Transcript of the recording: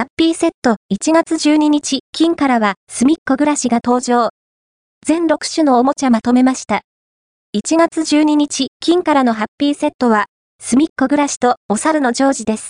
ハッピーセット1月12日、金からは、すみっこ暮らしが登場。全6種のおもちゃまとめました。1月12日、金からのハッピーセットは、すみっこ暮らしとお猿のジョージです。